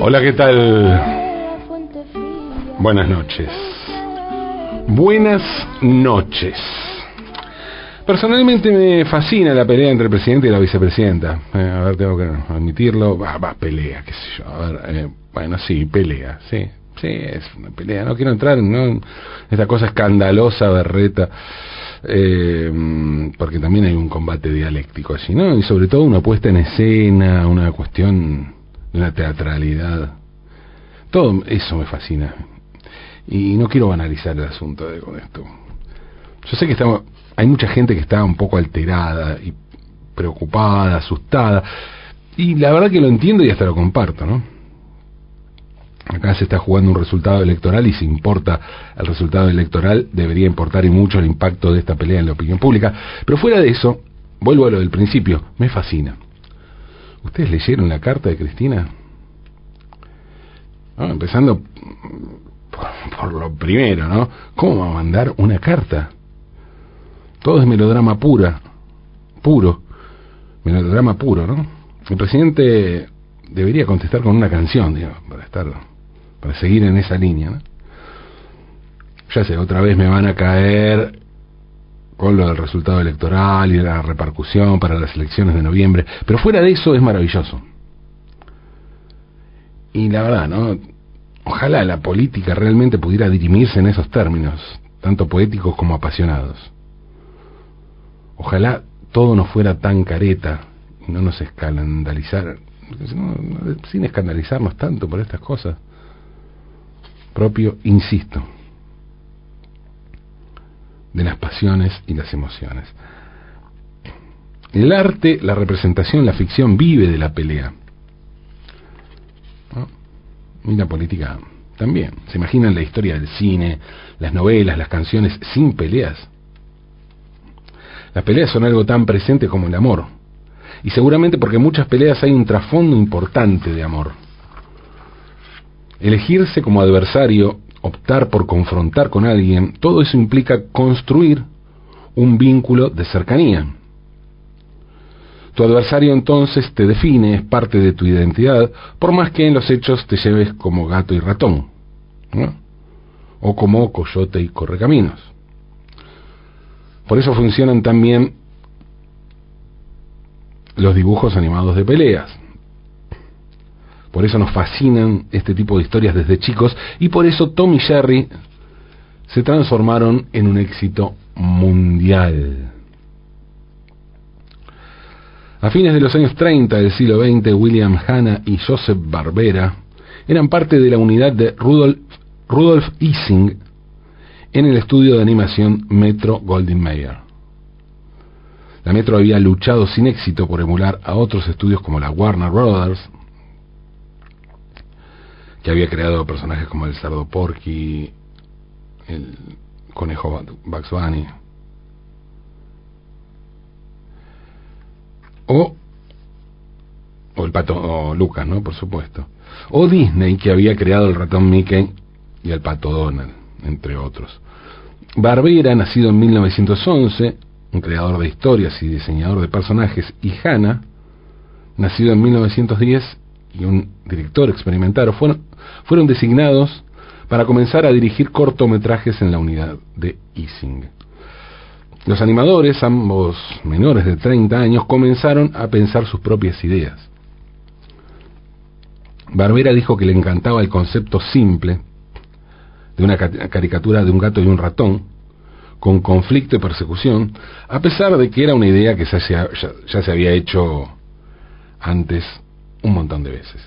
Hola, ¿qué tal? Buenas noches. Buenas noches. Personalmente me fascina la pelea entre el presidente y la vicepresidenta. Eh, a ver, tengo que admitirlo. Va, va, pelea, qué sé yo. A ver, eh, bueno, sí, pelea, sí. Sí, es una pelea. No quiero entrar en esta cosa escandalosa, berreta. Eh, porque también hay un combate dialéctico allí, ¿no? Y sobre todo una puesta en escena, una cuestión una teatralidad. Todo eso me fascina. Y no quiero banalizar el asunto de, con esto. Yo sé que estamos, hay mucha gente que está un poco alterada y preocupada, asustada. Y la verdad que lo entiendo y hasta lo comparto, ¿no? Acá se está jugando un resultado electoral y si importa el resultado electoral, debería importar y mucho el impacto de esta pelea en la opinión pública. Pero fuera de eso, vuelvo a lo del principio, me fascina. ¿Ustedes leyeron la carta de Cristina? empezando por, lo primero, ¿no? ¿Cómo va a mandar una carta? Todo es melodrama pura, puro, melodrama puro, ¿no? El presidente debería contestar con una canción, digamos, para estar, para seguir en esa línea, ¿no? Ya sé, otra vez me van a caer con lo del resultado electoral y la repercusión para las elecciones de noviembre, pero fuera de eso es maravilloso. Y la verdad, ¿no? Ojalá la política realmente pudiera dirimirse en esos términos, tanto poéticos como apasionados. Ojalá todo no fuera tan careta y no nos escandalizar, sin escandalizarnos tanto por estas cosas. Propio, insisto, de las pasiones y las emociones. El arte, la representación, la ficción vive de la pelea. Y la política también. ¿Se imaginan la historia del cine, las novelas, las canciones sin peleas? Las peleas son algo tan presente como el amor. Y seguramente porque en muchas peleas hay un trasfondo importante de amor. Elegirse como adversario, optar por confrontar con alguien, todo eso implica construir un vínculo de cercanía. Tu adversario entonces te define, es parte de tu identidad, por más que en los hechos te lleves como gato y ratón, o como coyote y correcaminos. Por eso funcionan también los dibujos animados de peleas. Por eso nos fascinan este tipo de historias desde chicos y por eso Tom y Jerry se transformaron en un éxito mundial. A fines de los años 30 del siglo XX, William Hanna y Joseph Barbera eran parte de la unidad de Rudolf, Rudolf Ising en el estudio de animación Metro Goldwyn Mayer. La Metro había luchado sin éxito por emular a otros estudios como la Warner Brothers, que había creado personajes como el cerdo Porky, el conejo Bugs Bunny, o, o el pato Lucas, ¿no? Por supuesto. O Disney, que había creado el ratón Mickey y el pato Donald, entre otros. Barbera, nacido en 1911, un creador de historias y diseñador de personajes, y Hanna, nacido en 1910 y un director experimentado, fueron, fueron designados para comenzar a dirigir cortometrajes en la unidad de Ising. Los animadores, ambos menores de 30 años, comenzaron a pensar sus propias ideas. Barbera dijo que le encantaba el concepto simple de una caricatura de un gato y un ratón, con conflicto y persecución, a pesar de que era una idea que ya, ya se había hecho antes un montón de veces.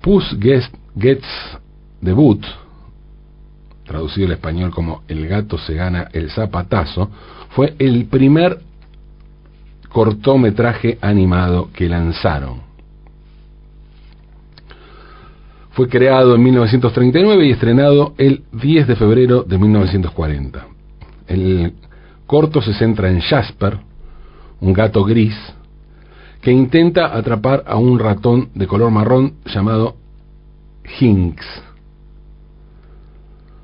Puss Gets Debut traducido al español como El gato se gana el zapatazo, fue el primer cortometraje animado que lanzaron. Fue creado en 1939 y estrenado el 10 de febrero de 1940. El corto se centra en Jasper, un gato gris, que intenta atrapar a un ratón de color marrón llamado Hinks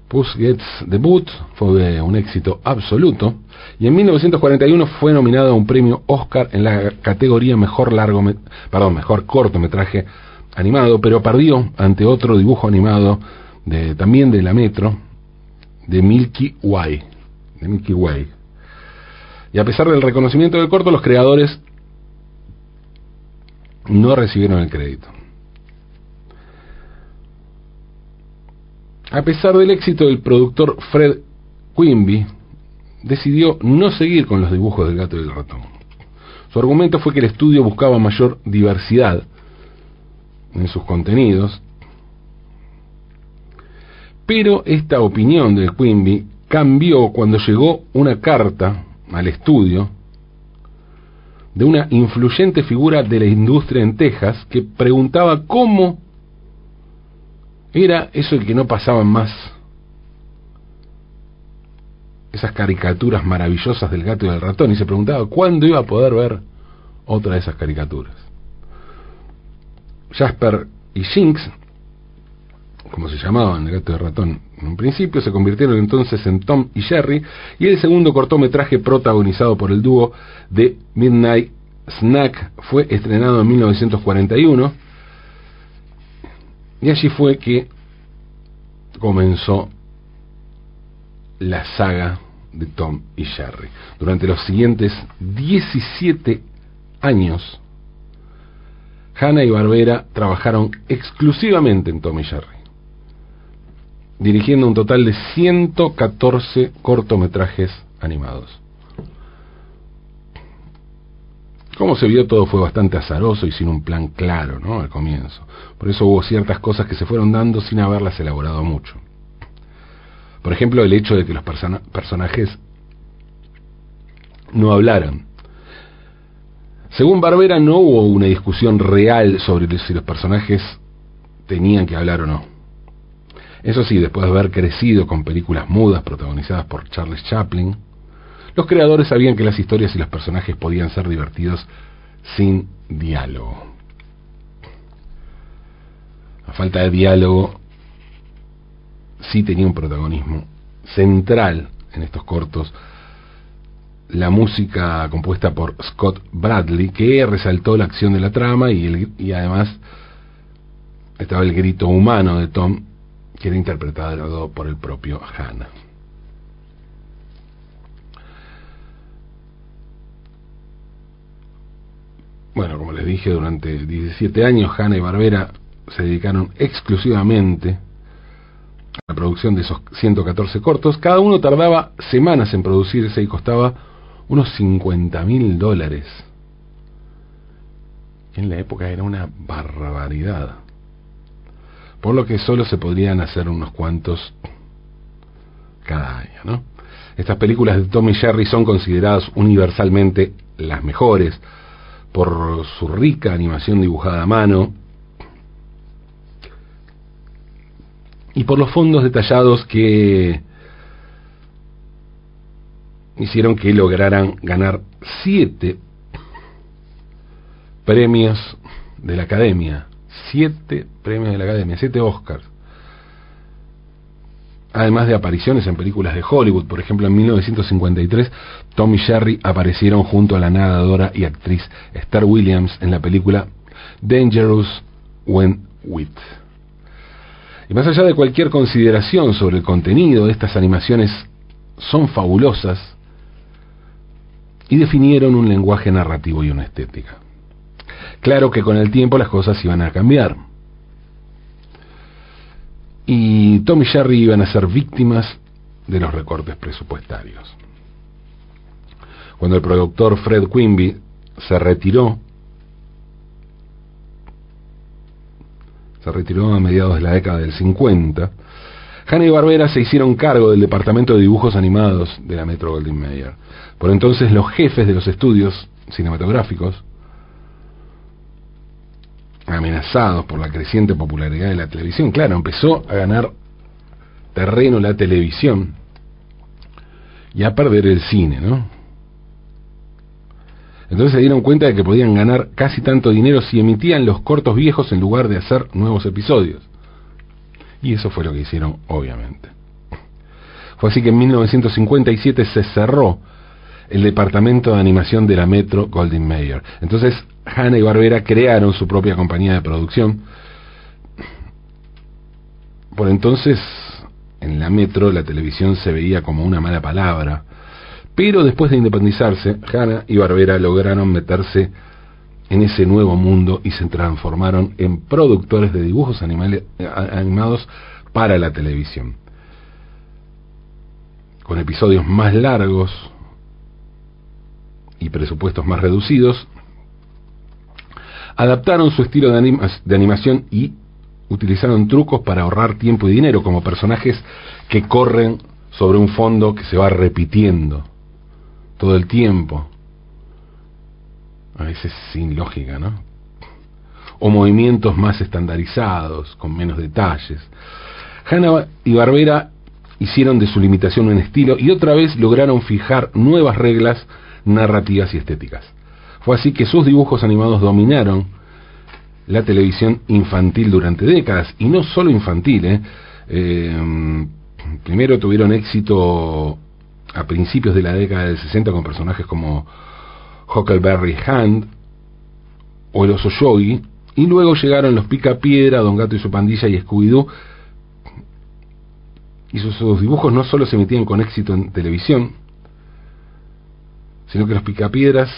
Puss Gets the Boot fue un éxito absoluto y en 1941 fue nominado a un premio Oscar en la categoría mejor largo perdón, mejor cortometraje animado, pero perdió ante otro dibujo animado también de la Metro de Milky Way, de Milky Way. Y a pesar del reconocimiento del corto, los creadores no recibieron el crédito. A pesar del éxito del productor Fred Quimby, decidió no seguir con los dibujos del gato y del ratón. Su argumento fue que el estudio buscaba mayor diversidad en sus contenidos, pero esta opinión de Quimby cambió cuando llegó una carta al estudio de una influyente figura de la industria en Texas que preguntaba cómo era eso que no pasaban más esas caricaturas maravillosas del gato y del ratón y se preguntaba cuándo iba a poder ver otra de esas caricaturas. Jasper y Jinx, como se llamaban el gato y el ratón en un principio, se convirtieron entonces en Tom y Jerry y el segundo cortometraje protagonizado por el dúo de Midnight Snack fue estrenado en 1941 y allí fue que comenzó la saga de Tom y Jerry. Durante los siguientes 17 años, Hanna y Barbera trabajaron exclusivamente en Tom y Jerry, dirigiendo un total de 114 cortometrajes animados. Como se vio, todo fue bastante azaroso y sin un plan claro, ¿no? Al comienzo. Por eso hubo ciertas cosas que se fueron dando sin haberlas elaborado mucho. Por ejemplo, el hecho de que los personajes no hablaran. Según Barbera, no hubo una discusión real sobre si los personajes tenían que hablar o no. Eso sí, después de haber crecido con películas mudas protagonizadas por Charles Chaplin, los creadores sabían que las historias y los personajes podían ser divertidos sin diálogo. A falta de diálogo, sí tenía un protagonismo central en estos cortos la música compuesta por Scott Bradley, que resaltó la acción de la trama y, y además estaba el grito humano de Tom, que era interpretado por el propio Hannah. Bueno, como les dije, durante 17 años Hanna y Barbera se dedicaron exclusivamente a la producción de esos 114 cortos. Cada uno tardaba semanas en producirse y costaba unos 50 mil dólares. En la época era una barbaridad. Por lo que solo se podrían hacer unos cuantos cada año, ¿no? Estas películas de Tommy Jerry son consideradas universalmente las mejores por su rica animación dibujada a mano y por los fondos detallados que hicieron que lograran ganar siete premios de la Academia, siete premios de la Academia, siete Oscars además de apariciones en películas de Hollywood. Por ejemplo, en 1953, Tom y Jerry aparecieron junto a la nadadora y actriz Esther Williams en la película Dangerous When With. Y más allá de cualquier consideración sobre el contenido, estas animaciones son fabulosas y definieron un lenguaje narrativo y una estética. Claro que con el tiempo las cosas iban a cambiar y Tom y Jerry iban a ser víctimas de los recortes presupuestarios. Cuando el productor Fred Quimby se retiró, se retiró a mediados de la década del 50, Hanna y Barbera se hicieron cargo del departamento de dibujos animados de la Metro Goldwyn Mayer. Por entonces los jefes de los estudios cinematográficos amenazados por la creciente popularidad de la televisión. Claro, empezó a ganar terreno la televisión y a perder el cine, ¿no? Entonces se dieron cuenta de que podían ganar casi tanto dinero si emitían los cortos viejos en lugar de hacer nuevos episodios. Y eso fue lo que hicieron, obviamente. Fue así que en 1957 se cerró el departamento de animación de la Metro Goldwyn Mayer. Entonces, Hanna y Barbera crearon su propia compañía de producción. Por entonces, en la Metro la televisión se veía como una mala palabra, pero después de independizarse, Hanna y Barbera lograron meterse en ese nuevo mundo y se transformaron en productores de dibujos animados para la televisión. Con episodios más largos y presupuestos más reducidos, adaptaron su estilo de, de animación y utilizaron trucos para ahorrar tiempo y dinero, como personajes que corren sobre un fondo que se va repitiendo todo el tiempo. A veces sin lógica, ¿no? O movimientos más estandarizados, con menos detalles. Hanna y Barbera hicieron de su limitación un estilo y otra vez lograron fijar nuevas reglas narrativas y estéticas. Fue así que sus dibujos animados dominaron la televisión infantil durante décadas, y no solo infantil, ¿eh? Eh, primero tuvieron éxito a principios de la década del 60 con personajes como Huckleberry Hand o el oso Yogi, y luego llegaron los Pica Piedra, Don Gato y su pandilla y Scooby-Doo, y sus, sus, dibujos no solo se emitían con éxito en televisión, sino que los Picapiedras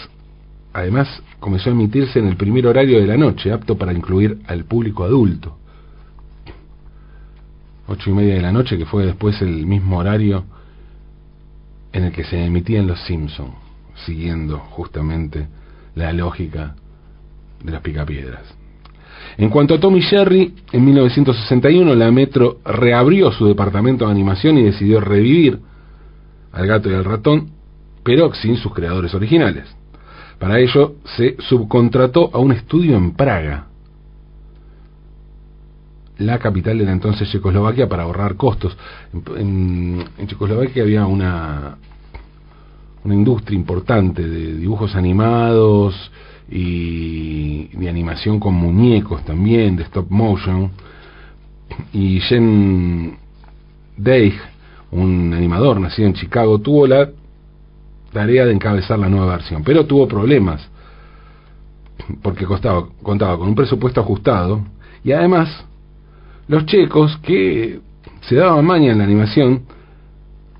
además comenzó a emitirse en el primer horario de la noche, apto para incluir al público adulto. Ocho y media de la noche, que fue después el mismo horario en el que se emitían Los Simpson, siguiendo justamente la lógica de las picapiedras. En cuanto a Tommy Jerry, en 1961 la Metro reabrió su departamento de animación y decidió revivir al gato y al ratón, pero sin sus creadores originales. Para ello se subcontrató a un estudio en Praga, la capital de la entonces Checoslovaquia, para ahorrar costos. En, Checoslovaquia había una, una industria importante de dibujos animados y de animación con muñecos también, de stop motion. Y Jen Deig, un animador nacido en Chicago, tuvo la tarea de encabezar la nueva versión, pero tuvo problemas porque contaba con un presupuesto ajustado y además los checos que se daban maña en la animación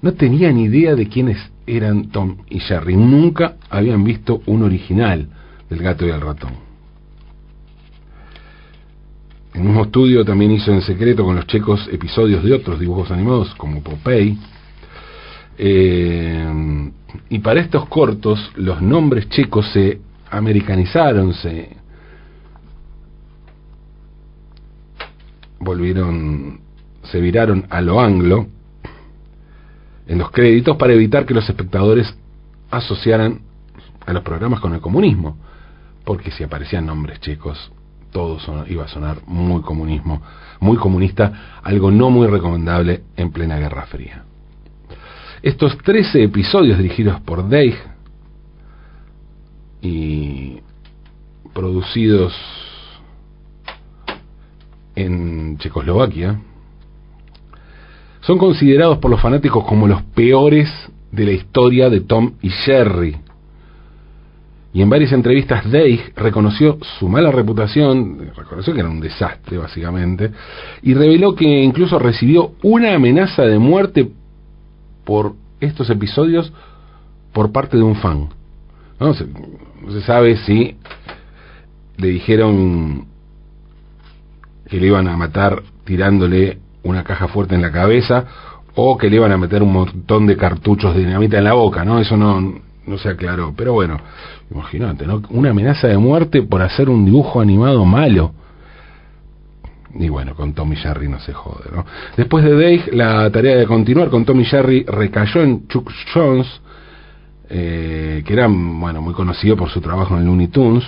no tenían idea de quiénes eran Tom y Jerry, nunca habían visto un original del gato y el ratón. El mismo estudio también hizo en secreto con los checos episodios de otros dibujos animados como Popeye, eh, y para estos cortos los nombres checos se americanizaron, se volvieron, se viraron a lo anglo en los créditos para evitar que los espectadores asociaran a los programas con el comunismo, porque si aparecían nombres checos, todo iba a sonar muy comunismo, muy comunista, algo no muy recomendable en plena Guerra Fría. Estos 13 episodios dirigidos por Deig y producidos en Checoslovaquia son considerados por los fanáticos como los peores de la historia de Tom y Jerry. Y en varias entrevistas Deig reconoció su mala reputación, reconoció que era un desastre básicamente, y reveló que incluso recibió una amenaza de muerte por estos episodios por parte de un fan. No se, sabe si le dijeron que le iban a matar tirándole una caja fuerte en la cabeza o que le iban a meter un montón de cartuchos de dinamita en la boca, ¿no? Eso no, no se aclaró. Pero bueno, imagínate, ¿no? Una amenaza de muerte por hacer un dibujo animado malo. Y bueno, con Tommy Jerry no se jode, ¿no? Después de Dave, la tarea de continuar con Tommy Jerry recayó en Chuck Jones, eh, que era, bueno, muy conocido por su trabajo en Looney Tunes,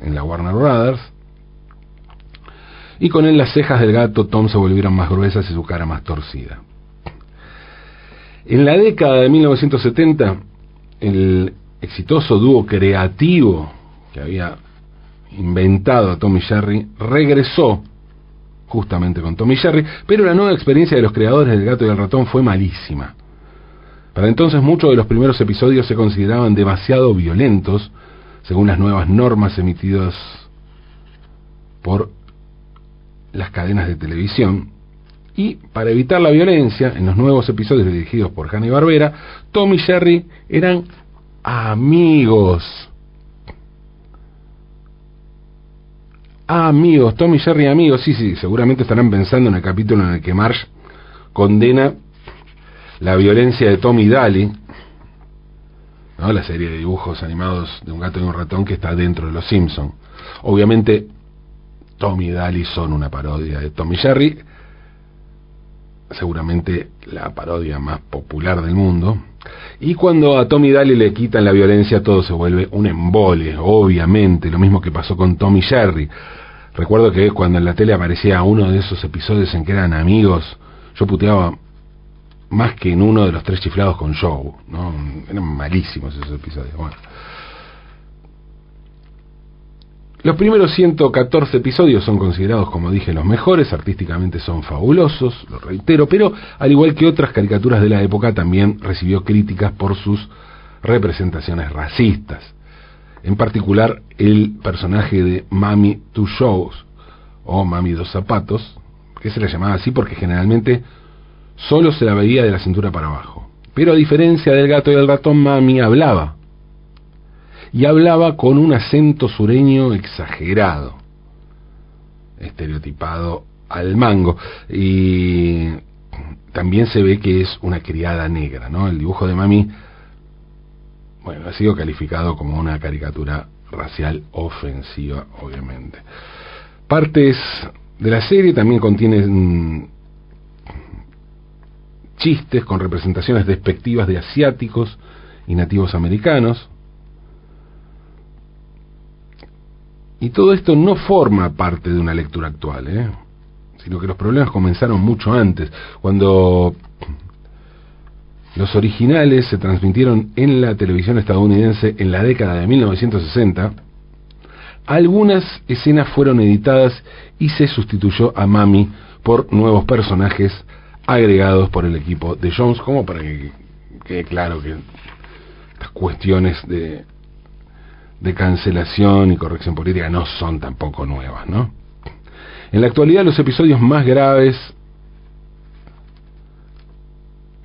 en la Warner Brothers. Y con él las cejas del gato Tom se volvieron más gruesas y su cara más torcida. En la década de 1970, el exitoso dúo creativo que había inventado a Tommy Jerry regresó justamente con Tommy Jerry, pero la nueva experiencia de los creadores del gato y el ratón fue malísima. Para entonces muchos de los primeros episodios se consideraban demasiado violentos, según las nuevas normas emitidas por las cadenas de televisión. Y para evitar la violencia, en los nuevos episodios dirigidos por Hanna y Barbera, Tom y Jerry eran amigos. Amigos, Tom y Jerry amigos, sí, sí, seguramente estarán pensando en el capítulo en el que Marsh condena la violencia de Tom y Daly, ¿no? la serie de dibujos animados de un gato y un ratón que está dentro de Los Simpson. Obviamente, Tom y Daly son una parodia de Tom y Jerry, seguramente la parodia más popular del mundo. Y cuando a Tommy Daly le quitan la violencia, todo se vuelve un embole, obviamente, lo mismo que pasó con Tommy Jerry. Recuerdo que cuando en la tele aparecía uno de esos episodios en que eran amigos, yo puteaba más que en uno de los tres chiflados con Joe, ¿no? Eran malísimos esos episodios. Bueno. Los primeros 114 episodios son considerados, como dije, los mejores, artísticamente son fabulosos, lo reitero, pero al igual que otras caricaturas de la época, también recibió críticas por sus representaciones racistas. En particular, el personaje de Mami Two Shows, o Mami Dos Zapatos, que se le llamaba así porque generalmente solo se la veía de la cintura para abajo. Pero a diferencia del gato y el ratón, Mami hablaba y hablaba con un acento sureño exagerado, estereotipado al mango. Y también se ve que es una criada negra, ¿no? El dibujo de Mami, bueno, ha sido calificado como una caricatura racial ofensiva, obviamente. Partes de la serie también contienen chistes con representaciones despectivas de asiáticos y nativos americanos, Y todo esto no forma parte de una lectura actual, ¿eh? sino que los problemas comenzaron mucho antes, cuando los originales se transmitieron en la televisión estadounidense en la década de 1960, algunas escenas fueron editadas y se sustituyó a Mami por nuevos personajes agregados por el equipo de Jones, como para que quede claro que estas cuestiones de de cancelación y corrección política no son tampoco nuevas, ¿no? En la actualidad los episodios más graves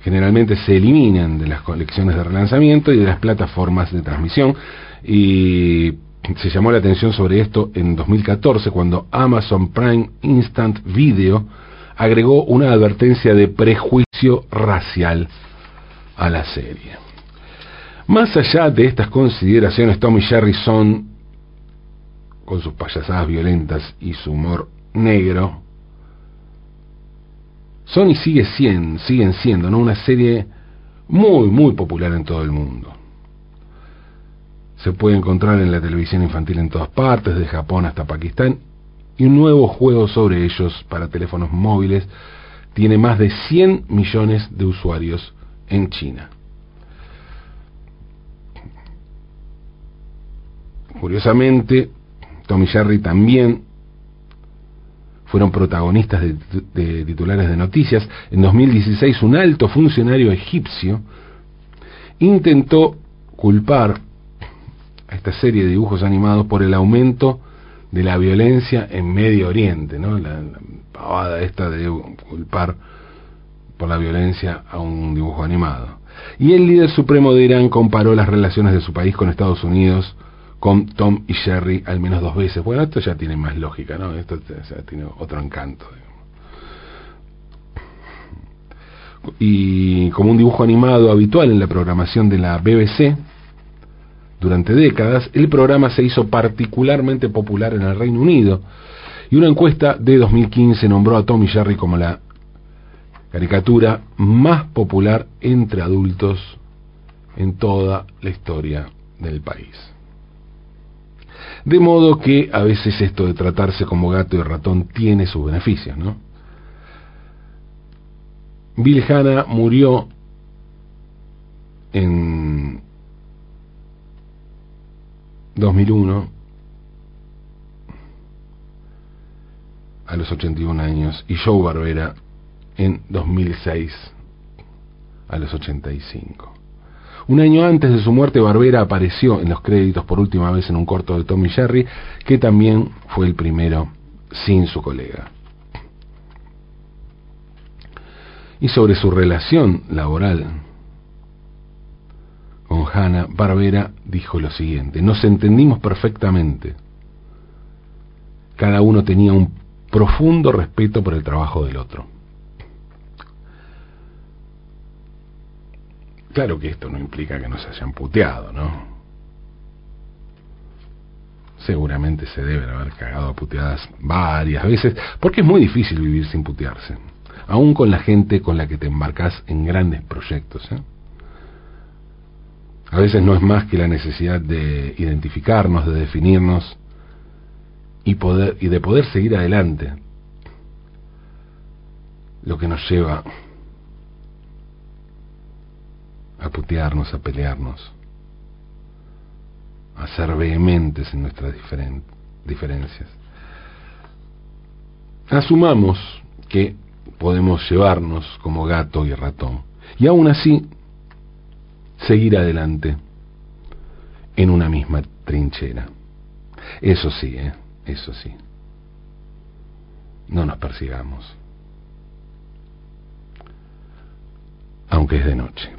generalmente se eliminan de las colecciones de relanzamiento y de las plataformas de transmisión y se llamó la atención sobre esto en 2014 cuando Amazon Prime Instant Video agregó una advertencia de prejuicio racial a la serie. Más allá de estas consideraciones, Tom y Jerry son, con sus payasadas violentas y su humor negro, son y sigue siendo, siguen siendo una serie muy, muy popular en todo el mundo. Se puede encontrar en la televisión infantil en todas partes, de Japón hasta Pakistán, y un nuevo juego sobre ellos para teléfonos móviles tiene más de 100 millones de usuarios en China. Curiosamente, Tom y Jerry también fueron protagonistas de, titulares de noticias. En 2016 un alto funcionario egipcio intentó culpar a esta serie de dibujos animados por el aumento de la violencia en Medio Oriente, ¿no? La, la pavada esta de culpar por la violencia a un dibujo animado. Y el líder supremo de Irán comparó las relaciones de su país con Estados Unidos con Tom y Jerry al menos dos veces. Bueno, esto ya tiene más lógica, ¿no? Esto ya tiene otro encanto. Y como un dibujo animado habitual en la programación de la BBC, durante décadas, el programa se hizo particularmente popular en el Reino Unido. Y una encuesta de 2015 nombró a Tom y Jerry como la caricatura más popular entre adultos en toda la historia del país. De modo que a veces esto de tratarse como gato y ratón tiene sus beneficios, ¿no? Bill Hanna murió en 2001 a los 81 años y Joe Barbera en 2006 a los 85. Un año antes de su muerte, Barbera apareció en los créditos por última vez en un corto de Tommy Jerry, que también fue el primero sin su colega. Y sobre su relación laboral con Hannah, Barbera dijo lo siguiente, nos entendimos perfectamente. Cada uno tenía un profundo respeto por el trabajo del otro. Claro que esto no implica que no se hayan puteado, ¿no? Seguramente se deben haber cagado a puteadas varias veces, porque es muy difícil vivir sin putearse, aún con la gente con la que te embarcas en grandes proyectos. ¿eh? A veces no es más que la necesidad de identificarnos, de definirnos y, poder, y de poder seguir adelante, lo que nos lleva a putearnos, a pelearnos, a ser vehementes en nuestras diferencias. Asumamos que podemos llevarnos como gato y ratón y aún así seguir adelante en una misma trinchera. Eso sí, ¿eh? eso sí. No nos persigamos, aunque es de noche.